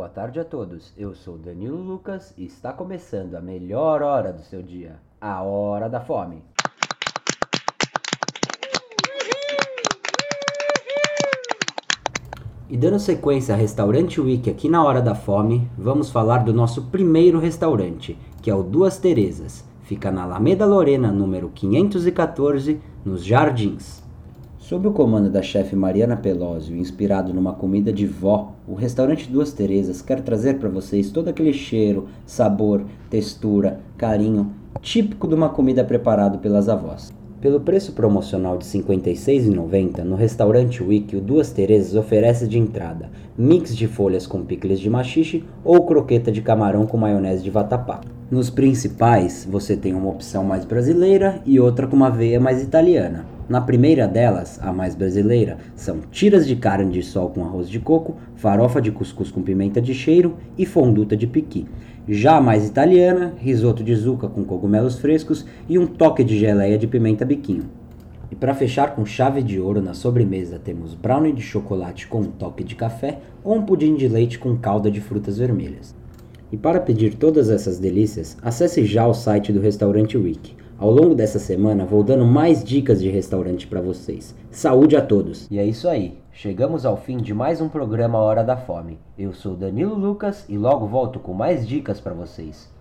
boa tarde a todos. Eu sou Danilo Lucas e está começando a melhor hora do seu dia, a Hora da Fome. E dando sequência a Restaurante Week aqui na Hora da Fome, vamos falar do nosso primeiro restaurante, que é o Duas Terezas. Fica na Alameda Lorena, número 514, nos Jardins. Sob o comando da chefe Mariana Pelósio, inspirado numa comida de vó, o restaurante Duas Terezas quer trazer para vocês todo aquele cheiro, sabor, textura, carinho típico de uma comida preparada pelas avós. Pelo preço promocional de R$ 56,90, no restaurante Wiki, o Duas Terezas oferece de entrada mix de folhas com picles de machixe ou croqueta de camarão com maionese de vatapá. Nos principais, você tem uma opção mais brasileira e outra com uma veia mais italiana. Na primeira delas, a mais brasileira, são tiras de carne de sol com arroz de coco, farofa de cuscuz com pimenta de cheiro e fonduta de piqui. Já mais italiana, risoto de zuca com cogumelos frescos e um toque de geleia de pimenta biquinho. E para fechar com chave de ouro na sobremesa, temos brownie de chocolate com um toque de café ou um pudim de leite com calda de frutas vermelhas. E para pedir todas essas delícias, acesse já o site do Restaurante Week ao longo dessa semana vou dando mais dicas de restaurante para vocês. Saúde a todos! E é isso aí. Chegamos ao fim de mais um programa Hora da Fome. Eu sou Danilo Lucas e logo volto com mais dicas para vocês.